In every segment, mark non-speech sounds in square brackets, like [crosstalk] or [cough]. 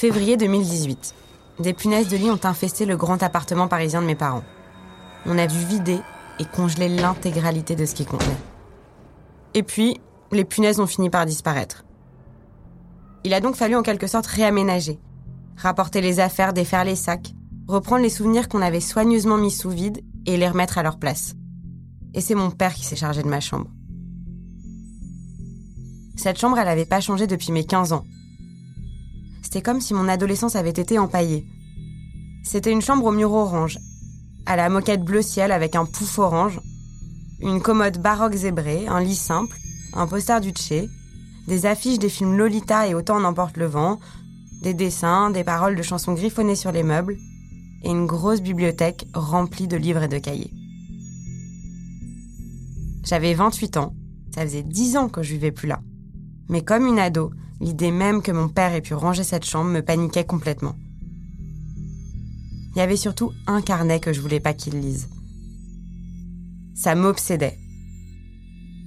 Février 2018. Des punaises de lit ont infesté le grand appartement parisien de mes parents. On a dû vider et congeler l'intégralité de ce qui contenait. Et puis, les punaises ont fini par disparaître. Il a donc fallu en quelque sorte réaménager, rapporter les affaires, défaire les sacs, reprendre les souvenirs qu'on avait soigneusement mis sous vide et les remettre à leur place. Et c'est mon père qui s'est chargé de ma chambre. Cette chambre, elle n'avait pas changé depuis mes 15 ans. C'était comme si mon adolescence avait été empaillée. C'était une chambre au mur orange, à la moquette bleu ciel avec un pouf orange, une commode baroque zébrée, un lit simple, un poster du Tché, des affiches des films Lolita et Autant n'emporte le vent, des dessins, des paroles de chansons griffonnées sur les meubles, et une grosse bibliothèque remplie de livres et de cahiers. J'avais 28 ans, ça faisait 10 ans que je vivais plus là. Mais comme une ado, l'idée même que mon père ait pu ranger cette chambre me paniquait complètement. Il y avait surtout un carnet que je voulais pas qu'il lise. Ça m'obsédait.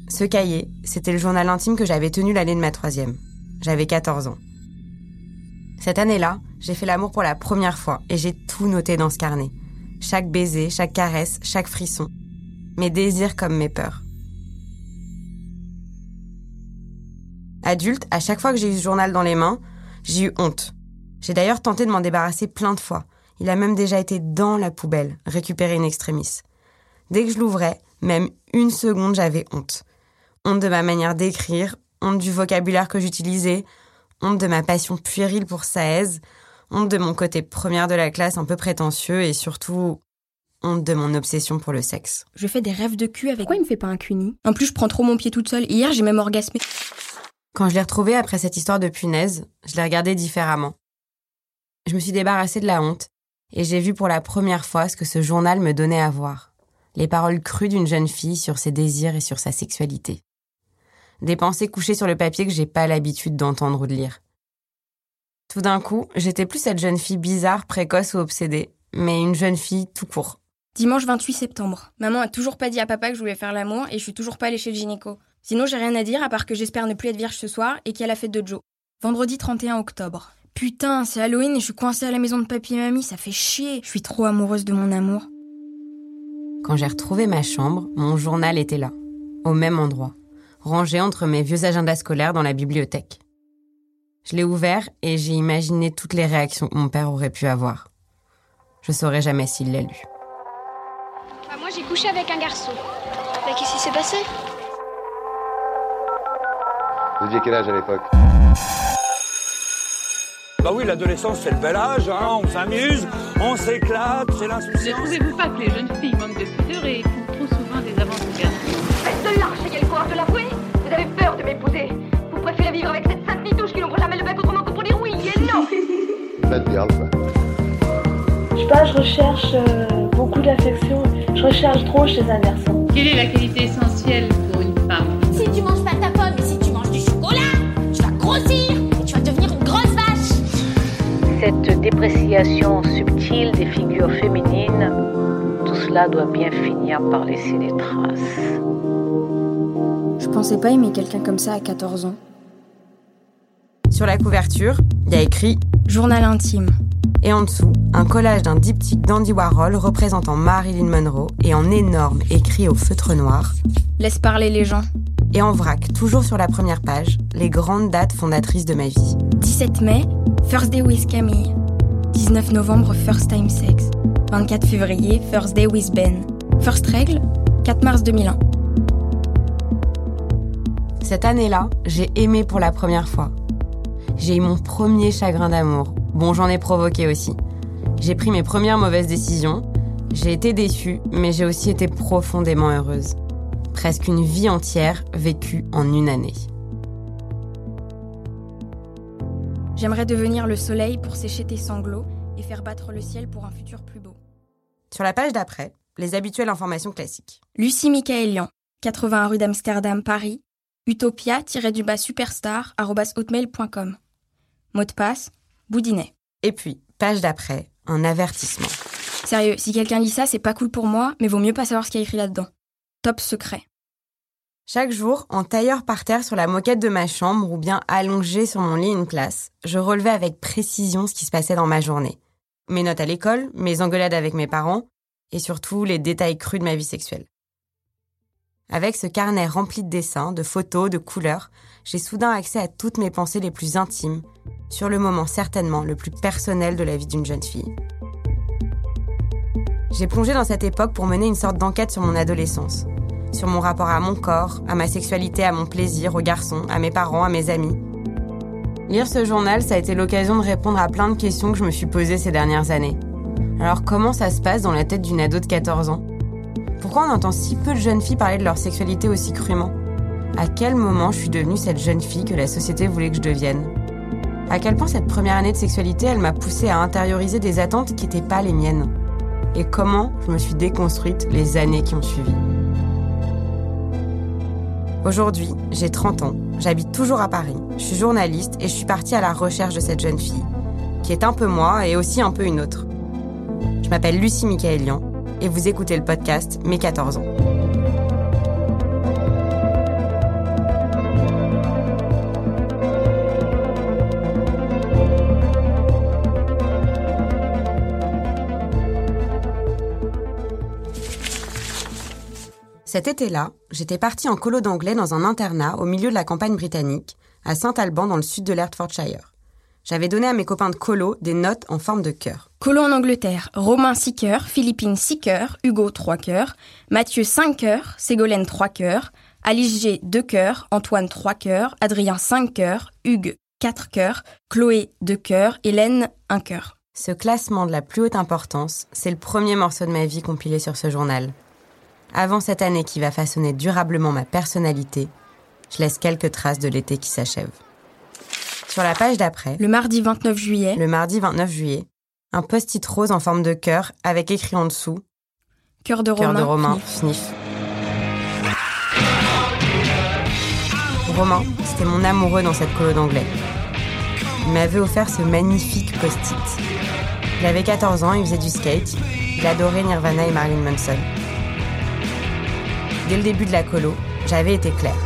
Ce cahier, c'était le journal intime que j'avais tenu l'année de ma troisième. J'avais 14 ans. Cette année-là, j'ai fait l'amour pour la première fois et j'ai tout noté dans ce carnet. Chaque baiser, chaque caresse, chaque frisson. Mes désirs comme mes peurs. Adulte, à chaque fois que j'ai eu ce journal dans les mains, j'ai eu honte. J'ai d'ailleurs tenté de m'en débarrasser plein de fois. Il a même déjà été dans la poubelle, récupéré une extremis. Dès que je l'ouvrais, même une seconde, j'avais honte. Honte de ma manière d'écrire, honte du vocabulaire que j'utilisais, honte de ma passion puérile pour Saez, honte de mon côté première de la classe un peu prétentieux et surtout honte de mon obsession pour le sexe. Je fais des rêves de cul avec. Pourquoi il me fait pas un cuni En plus, je prends trop mon pied toute seule. Hier, j'ai même orgasmé. Quand je l'ai retrouvé après cette histoire de punaise, je l'ai regardé différemment. Je me suis débarrassée de la honte et j'ai vu pour la première fois ce que ce journal me donnait à voir. Les paroles crues d'une jeune fille sur ses désirs et sur sa sexualité. Des pensées couchées sur le papier que j'ai pas l'habitude d'entendre ou de lire. Tout d'un coup, j'étais plus cette jeune fille bizarre, précoce ou obsédée, mais une jeune fille tout court. Dimanche 28 septembre. Maman a toujours pas dit à papa que je voulais faire l'amour et je suis toujours pas allée chez le gynéco. Sinon, j'ai rien à dire à part que j'espère ne plus être vierge ce soir et qu'il y a la fête de Joe. Vendredi 31 octobre. Putain, c'est Halloween et je suis coincée à la maison de papy et mamie, ça fait chier. Je suis trop amoureuse de mon amour. Quand j'ai retrouvé ma chambre, mon journal était là, au même endroit, rangé entre mes vieux agendas scolaires dans la bibliothèque. Je l'ai ouvert et j'ai imaginé toutes les réactions que mon père aurait pu avoir. Je saurais jamais s'il l'a lu. Bah, moi, j'ai couché avec un garçon. Mais qu'est-ce qui s'est passé? Vous aviez quel âge à l'époque Bah oui, l'adolescence, c'est le bel âge, hein, on s'amuse, on s'éclate, c'est Ne l'insouciance. trouvez-vous pas que les jeunes filles manquent de pudeur et font trop souvent des garçons Faites de l'arche, ayez le courage de l'avouer Vous avez peur de m'épouser Vous préférez vivre avec cette sainte nitouche qui n'ouvre jamais le bec autrement que pour dire oui et non [laughs] Bad girl, quoi. Je sais pas, je recherche euh, beaucoup d'affection. Je recherche trop chez un garçon. Quelle est la qualité essentielle Cette dépréciation subtile des figures féminines, tout cela doit bien finir par laisser des traces. Je pensais pas aimer quelqu'un comme ça à 14 ans. Sur la couverture, il y a écrit Journal intime. et en dessous, un collage d'un diptyque d'Andy Warhol représentant Marilyn Monroe et en énorme écrit au feutre noir. Laisse parler les gens. Et en vrac, toujours sur la première page, les grandes dates fondatrices de ma vie. 17 mai, First Day with Camille. 19 novembre, First Time Sex. 24 février, First Day with Ben. First Règle, 4 mars 2001. Cette année-là, j'ai aimé pour la première fois. J'ai eu mon premier chagrin d'amour. Bon, j'en ai provoqué aussi. J'ai pris mes premières mauvaises décisions J'ai été déçue, mais j'ai aussi été profondément heureuse. Presque une vie entière vécue en une année. J'aimerais devenir le soleil pour sécher tes sanglots et faire battre le ciel pour un futur plus beau. Sur la page d'après, les habituelles informations classiques. Lucie Michaelian, 80 rue d'Amsterdam, Paris, utopia-du-bas superstar, hotmail.com. Mot de passe, Boudinet. Et puis, page d'après, un avertissement. Sérieux, si quelqu'un lit ça, c'est pas cool pour moi, mais vaut mieux pas savoir ce qu'il y a écrit là-dedans. Top secret. Chaque jour, en tailleur par terre sur la moquette de ma chambre ou bien allongé sur mon lit une place, je relevais avec précision ce qui se passait dans ma journée. Mes notes à l'école, mes engueulades avec mes parents et surtout les détails crus de ma vie sexuelle. Avec ce carnet rempli de dessins, de photos, de couleurs, j'ai soudain accès à toutes mes pensées les plus intimes, sur le moment certainement le plus personnel de la vie d'une jeune fille. J'ai plongé dans cette époque pour mener une sorte d'enquête sur mon adolescence, sur mon rapport à mon corps, à ma sexualité, à mon plaisir, aux garçons, à mes parents, à mes amis. Lire ce journal, ça a été l'occasion de répondre à plein de questions que je me suis posées ces dernières années. Alors comment ça se passe dans la tête d'une ado de 14 ans? Pourquoi on entend si peu de jeunes filles parler de leur sexualité aussi crûment? À quel moment je suis devenue cette jeune fille que la société voulait que je devienne? À quel point cette première année de sexualité, elle m'a poussée à intérioriser des attentes qui n'étaient pas les miennes? Et comment je me suis déconstruite les années qui ont suivi? Aujourd'hui, j'ai 30 ans, j'habite toujours à Paris, je suis journaliste et je suis partie à la recherche de cette jeune fille, qui est un peu moi et aussi un peu une autre. Je m'appelle Lucie Michaelian et vous écoutez le podcast Mes 14 ans. Cet été-là, j'étais partie en colo d'anglais dans un internat au milieu de la campagne britannique, à Saint-Alban dans le sud de l'Hertfordshire. J'avais donné à mes copains de colo des notes en forme de cœur. Colo en Angleterre, Romain 6 cœurs, Philippine 6 cœurs, Hugo 3 cœurs, Mathieu 5 cœurs, Ségolène 3 cœurs, Alice G 2 cœurs, Antoine 3 cœurs, Adrien 5 cœurs, Hugues 4 cœurs, Chloé 2 cœurs, Hélène 1 cœur. Ce classement de la plus haute importance, c'est le premier morceau de ma vie compilé sur ce journal. Avant cette année qui va façonner durablement ma personnalité, je laisse quelques traces de l'été qui s'achève. Sur la page d'après, Le mardi 29 juillet, le mardi 29 juillet, un post-it rose en forme de cœur avec écrit en dessous cœur de Cœur Romain. de Romain, Sniff. sniff. Romain, c'était mon amoureux dans cette colo d'anglais. Il m'avait offert ce magnifique post-it. Il avait 14 ans, il faisait du skate, il adorait Nirvana et Marilyn Manson. Dès le début de la colo, j'avais été claire.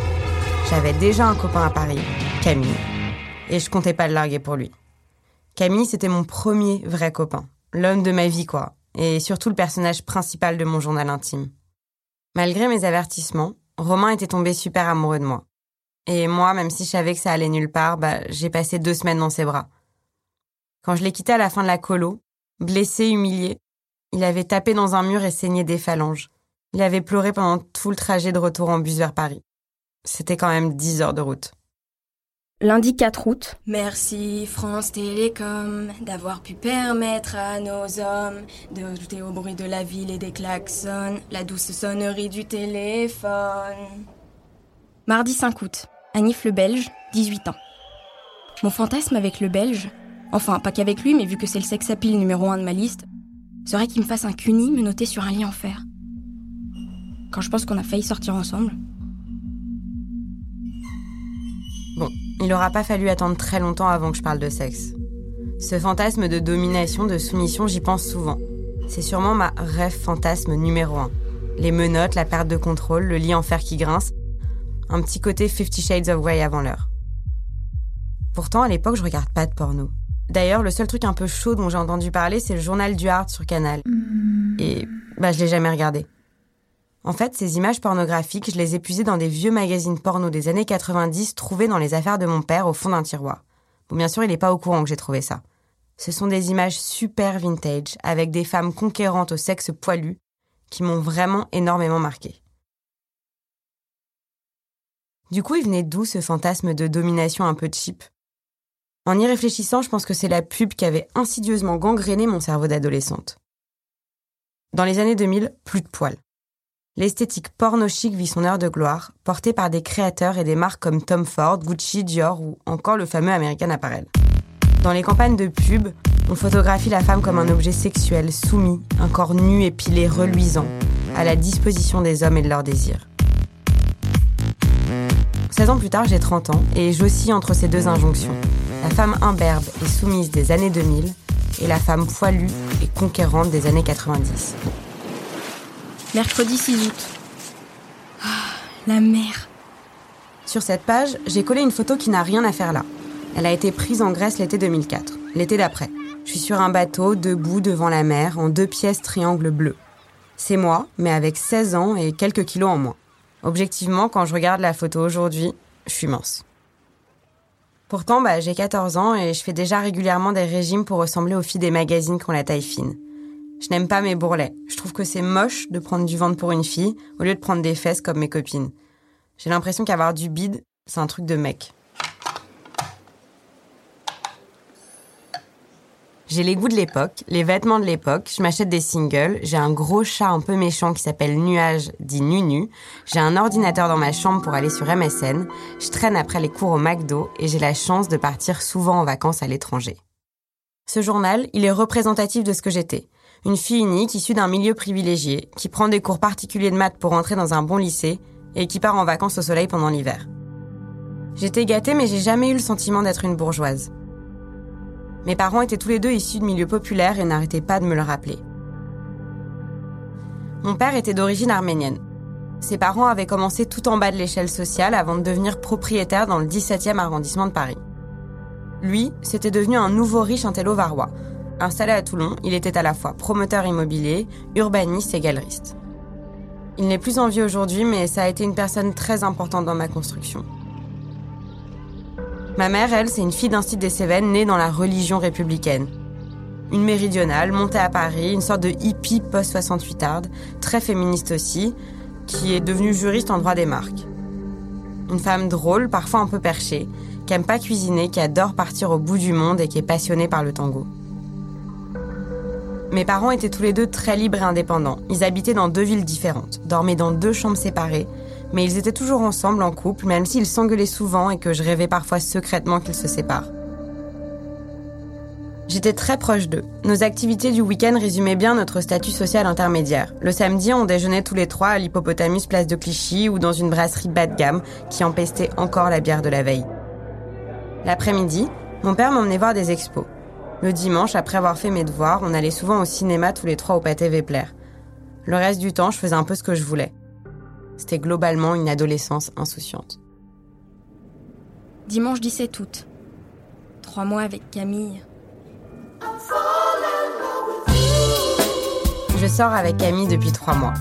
J'avais déjà un copain à Paris, Camille, et je comptais pas le larguer pour lui. Camille, c'était mon premier vrai copain, l'homme de ma vie quoi, et surtout le personnage principal de mon journal intime. Malgré mes avertissements, Romain était tombé super amoureux de moi. Et moi, même si je savais que ça allait nulle part, bah, j'ai passé deux semaines dans ses bras. Quand je l'ai quitté à la fin de la colo, blessé, humilié, il avait tapé dans un mur et saigné des phalanges. Il avait pleuré pendant tout le trajet de retour en bus vers Paris. C'était quand même 10 heures de route. Lundi 4 août. Merci France Télécom d'avoir pu permettre à nos hommes de rajouter au bruit de la ville et des klaxons la douce sonnerie du téléphone. Mardi 5 août. Anif le Belge, 18 ans. Mon fantasme avec le Belge, enfin pas qu'avec lui, mais vu que c'est le sex appeal numéro 1 de ma liste, serait qu'il me fasse un cuni me noter sur un lit en fer. Quand je pense qu'on a failli sortir ensemble. Bon, il aura pas fallu attendre très longtemps avant que je parle de sexe. Ce fantasme de domination, de soumission, j'y pense souvent. C'est sûrement ma rêve fantasme numéro un. Les menottes, la perte de contrôle, le lit en fer qui grince. Un petit côté Fifty Shades of Grey avant l'heure. Pourtant, à l'époque, je regarde pas de porno. D'ailleurs, le seul truc un peu chaud dont j'ai entendu parler, c'est le journal du Hard sur Canal. Et bah, je l'ai jamais regardé. En fait, ces images pornographiques, je les ai puisées dans des vieux magazines porno des années 90 trouvés dans les affaires de mon père au fond d'un tiroir. Bon, bien sûr, il n'est pas au courant que j'ai trouvé ça. Ce sont des images super vintage, avec des femmes conquérantes au sexe poilu, qui m'ont vraiment énormément marqué. Du coup, il venait d'où ce fantasme de domination un peu cheap? En y réfléchissant, je pense que c'est la pub qui avait insidieusement gangréné mon cerveau d'adolescente. Dans les années 2000, plus de poils. L'esthétique porno chic vit son heure de gloire, portée par des créateurs et des marques comme Tom Ford, Gucci, Dior ou encore le fameux American Apparel. Dans les campagnes de pub, on photographie la femme comme un objet sexuel, soumis, un corps nu, épilé, reluisant, à la disposition des hommes et de leurs désirs. 16 ans plus tard, j'ai 30 ans et j'oscille entre ces deux injonctions. La femme imberbe et soumise des années 2000 et la femme poilue et conquérante des années 90. Mercredi 6 août. Ah, la mer. Sur cette page, j'ai collé une photo qui n'a rien à faire là. Elle a été prise en Grèce l'été 2004, l'été d'après. Je suis sur un bateau, debout devant la mer, en deux pièces triangle bleu. C'est moi, mais avec 16 ans et quelques kilos en moins. Objectivement, quand je regarde la photo aujourd'hui, je suis mince. Pourtant, bah, j'ai 14 ans et je fais déjà régulièrement des régimes pour ressembler aux filles des magazines qui ont la taille fine. Je n'aime pas mes bourrelets. Je trouve que c'est moche de prendre du ventre pour une fille au lieu de prendre des fesses comme mes copines. J'ai l'impression qu'avoir du bide, c'est un truc de mec. J'ai les goûts de l'époque, les vêtements de l'époque, je m'achète des singles, j'ai un gros chat un peu méchant qui s'appelle Nuage, dit Nunu, j'ai un ordinateur dans ma chambre pour aller sur MSN, je traîne après les cours au McDo et j'ai la chance de partir souvent en vacances à l'étranger. Ce journal, il est représentatif de ce que j'étais. Une fille unique issue d'un milieu privilégié, qui prend des cours particuliers de maths pour entrer dans un bon lycée et qui part en vacances au soleil pendant l'hiver. J'étais gâtée mais j'ai jamais eu le sentiment d'être une bourgeoise. Mes parents étaient tous les deux issus de milieux populaires et n'arrêtaient pas de me le rappeler. Mon père était d'origine arménienne. Ses parents avaient commencé tout en bas de l'échelle sociale avant de devenir propriétaire dans le 17e arrondissement de Paris. Lui, c'était devenu un nouveau riche intello varois. Installé à Toulon, il était à la fois promoteur immobilier, urbaniste et galeriste. Il n'est plus en vie aujourd'hui, mais ça a été une personne très importante dans ma construction. Ma mère, elle, c'est une fille d'un site des Cévennes née dans la religion républicaine. Une méridionale, montée à Paris, une sorte de hippie post-68 arde, très féministe aussi, qui est devenue juriste en droit des marques. Une femme drôle, parfois un peu perchée, qui aime pas cuisiner, qui adore partir au bout du monde et qui est passionnée par le tango. Mes parents étaient tous les deux très libres et indépendants. Ils habitaient dans deux villes différentes, dormaient dans deux chambres séparées, mais ils étaient toujours ensemble en couple, même s'ils s'engueulaient souvent et que je rêvais parfois secrètement qu'ils se séparent. J'étais très proche d'eux. Nos activités du week-end résumaient bien notre statut social intermédiaire. Le samedi, on déjeunait tous les trois à l'Hippopotamus Place de Clichy ou dans une brasserie bas de gamme qui empestait encore la bière de la veille. L'après-midi, mon père m'emmenait voir des expos. Le dimanche, après avoir fait mes devoirs, on allait souvent au cinéma tous les trois au Pâté Vepler. Le reste du temps, je faisais un peu ce que je voulais. C'était globalement une adolescence insouciante. Dimanche 17 août. Trois mois avec Camille. Je sors avec Camille depuis trois mois.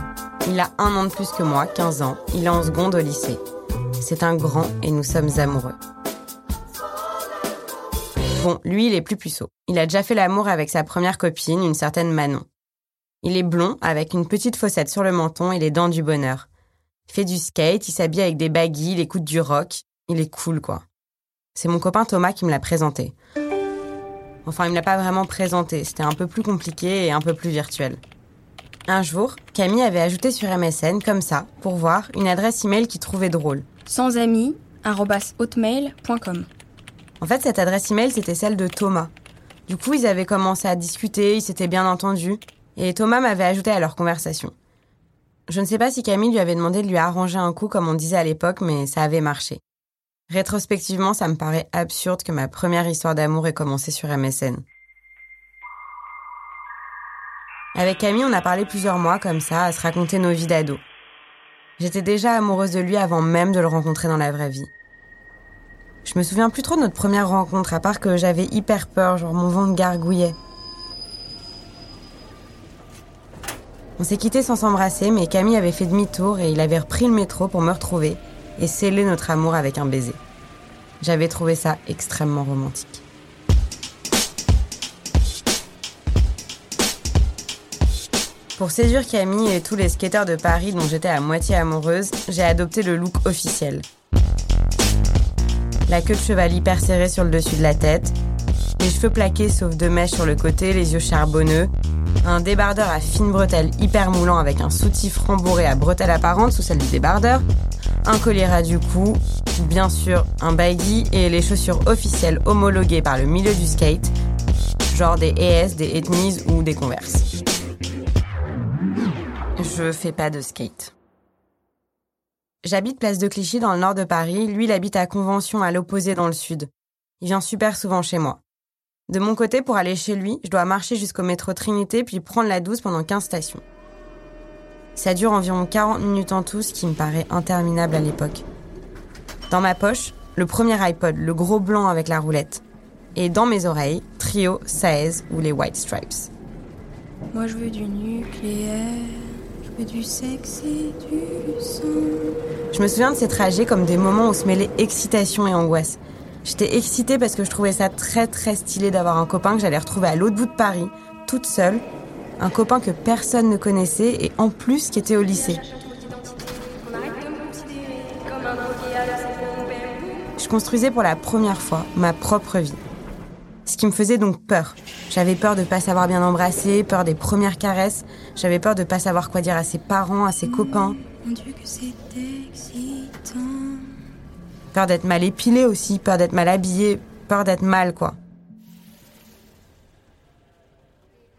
Il a un an de plus que moi, 15 ans. Il est en seconde au lycée. C'est un grand et nous sommes amoureux. Bon, lui, il est plus puceau. Il a déjà fait l'amour avec sa première copine, une certaine Manon. Il est blond, avec une petite fossette sur le menton et les dents du bonheur. Il fait du skate, il s'habille avec des baggy, il écoute du rock. Il est cool, quoi. C'est mon copain Thomas qui me l'a présenté. Enfin, il me l'a pas vraiment présenté. C'était un peu plus compliqué et un peu plus virtuel. Un jour, Camille avait ajouté sur MSN, comme ça, pour voir, une adresse email qu'il trouvait drôle. Sans. En fait, cette adresse email, c'était celle de Thomas. Du coup, ils avaient commencé à discuter, ils s'étaient bien entendus, et Thomas m'avait ajouté à leur conversation. Je ne sais pas si Camille lui avait demandé de lui arranger un coup comme on disait à l'époque, mais ça avait marché. Rétrospectivement, ça me paraît absurde que ma première histoire d'amour ait commencé sur MSN. Avec Camille, on a parlé plusieurs mois comme ça, à se raconter nos vies d'ado. J'étais déjà amoureuse de lui avant même de le rencontrer dans la vraie vie. Je me souviens plus trop de notre première rencontre, à part que j'avais hyper peur, genre mon ventre gargouillait. On s'est quitté sans s'embrasser, mais Camille avait fait demi-tour et il avait repris le métro pour me retrouver et sceller notre amour avec un baiser. J'avais trouvé ça extrêmement romantique. Pour séduire Camille et tous les skateurs de Paris dont j'étais à moitié amoureuse, j'ai adopté le look officiel. La queue de cheval hyper serrée sur le dessus de la tête, Les cheveux plaqués sauf deux mèches sur le côté, les yeux charbonneux. Un débardeur à fine bretelle hyper moulant avec un soutif rembourré à bretelles apparentes sous celle du débardeur. Un collier à du cou, bien sûr un baggy et les chaussures officielles homologuées par le milieu du skate, genre des ES, des Ethnies ou des Converse. Je fais pas de skate. J'habite place de Clichy dans le nord de Paris, lui il habite à Convention à l'opposé dans le sud. Il vient super souvent chez moi. De mon côté, pour aller chez lui, je dois marcher jusqu'au métro Trinité puis prendre la 12 pendant 15 stations. Ça dure environ 40 minutes en tout, ce qui me paraît interminable à l'époque. Dans ma poche, le premier iPod, le gros blanc avec la roulette. Et dans mes oreilles, Trio, Saez ou les White Stripes. Moi je veux du nucléaire, du sexe et du sang. Je me souviens de ces trajets comme des moments où se mêlaient excitation et angoisse. J'étais excitée parce que je trouvais ça très très stylé d'avoir un copain que j'allais retrouver à l'autre bout de Paris, toute seule. Un copain que personne ne connaissait et en plus qui était au lycée. Je construisais pour la première fois ma propre vie. Ce qui me faisait donc peur. J'avais peur de pas savoir bien embrasser, peur des premières caresses, j'avais peur de pas savoir quoi dire à ses parents, à ses copains. Mon Dieu que c'est excitant. Peur d'être mal épilé aussi, peur d'être mal habillé, peur d'être mal quoi.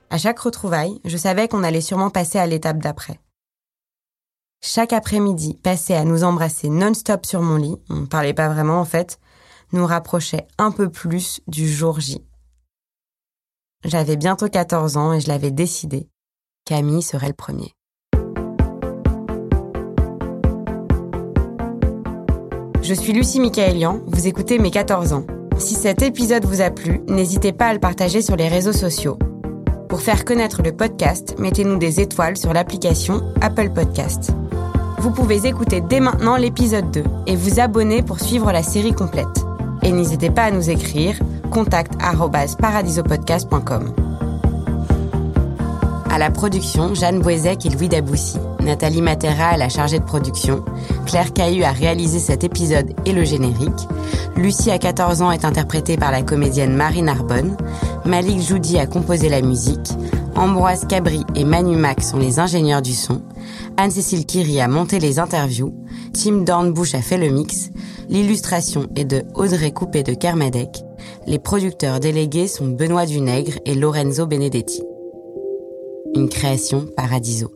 À chaque retrouvaille, je savais qu'on allait sûrement passer à l'étape d'après. Chaque après-midi, passer à nous embrasser non-stop sur mon lit, on ne parlait pas vraiment en fait, nous rapprochait un peu plus du jour J. J'avais bientôt 14 ans et je l'avais décidé. Camille serait le premier. Je suis Lucie Michaelian, vous écoutez mes 14 ans. Si cet épisode vous a plu, n'hésitez pas à le partager sur les réseaux sociaux. Pour faire connaître le podcast, mettez-nous des étoiles sur l'application Apple Podcast. Vous pouvez écouter dès maintenant l'épisode 2 et vous abonner pour suivre la série complète. Et n'hésitez pas à nous écrire contact@paradisopodcast.com. À la production, Jeanne Boisec et Louis Daboussi. Nathalie Matera est la chargée de production. Claire Cahu a réalisé cet épisode et le générique. Lucie à 14 ans est interprétée par la comédienne Marie Narbonne. Malik Joudi a composé la musique. Ambroise Cabri et Manu Mac sont les ingénieurs du son. Anne-Cécile Kiri a monté les interviews. Tim Dornbush a fait le mix. L'illustration est de Audrey Coupé de Kermadec. Les producteurs délégués sont Benoît Dunègre et Lorenzo Benedetti. Une création Paradiso.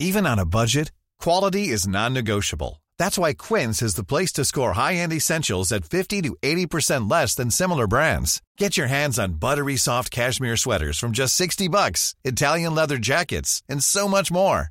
Even on a budget, quality is non-negotiable. That's why Quince is the place to score high-end essentials at 50 to 80% less than similar brands. Get your hands on buttery soft cashmere sweaters from just 60 bucks, Italian leather jackets, and so much more.